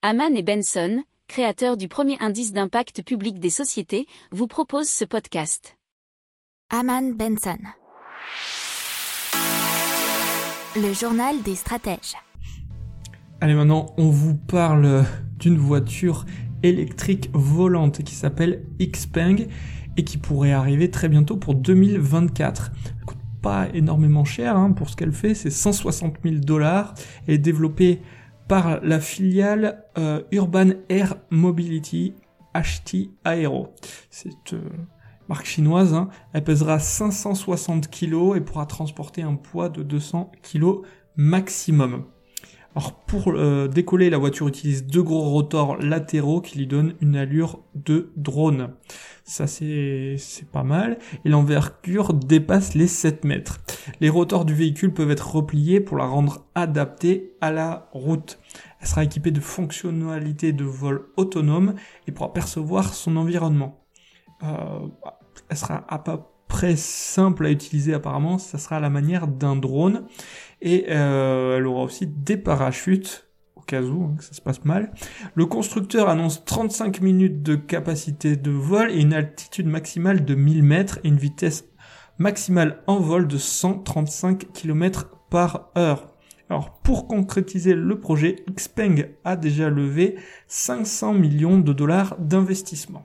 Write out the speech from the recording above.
Haman et Benson, créateurs du premier indice d'impact public des sociétés, vous proposent ce podcast. Haman Benson. Le journal des stratèges. Allez, maintenant, on vous parle d'une voiture électrique volante qui s'appelle Xpeng et qui pourrait arriver très bientôt pour 2024. Elle coûte pas énormément cher hein, pour ce qu'elle fait, c'est 160 000 dollars. Elle est développée par la filiale euh, Urban Air Mobility HT Aero. C'est une euh, marque chinoise. Hein. Elle pèsera 560 kg et pourra transporter un poids de 200 kg maximum. Alors pour euh, décoller, la voiture utilise deux gros rotors latéraux qui lui donnent une allure de drone. Ça c'est pas mal. Et l'envergure dépasse les 7 mètres. Les rotors du véhicule peuvent être repliés pour la rendre adaptée à la route. Elle sera équipée de fonctionnalités de vol autonome et pourra percevoir son environnement. Euh, elle sera à peu près simple à utiliser apparemment, ça sera à la manière d'un drone et euh, elle aura aussi des parachutes cas où hein, ça se passe mal. Le constructeur annonce 35 minutes de capacité de vol et une altitude maximale de 1000 mètres et une vitesse maximale en vol de 135 km par heure. Alors pour concrétiser le projet, Xpeng a déjà levé 500 millions de dollars d'investissement.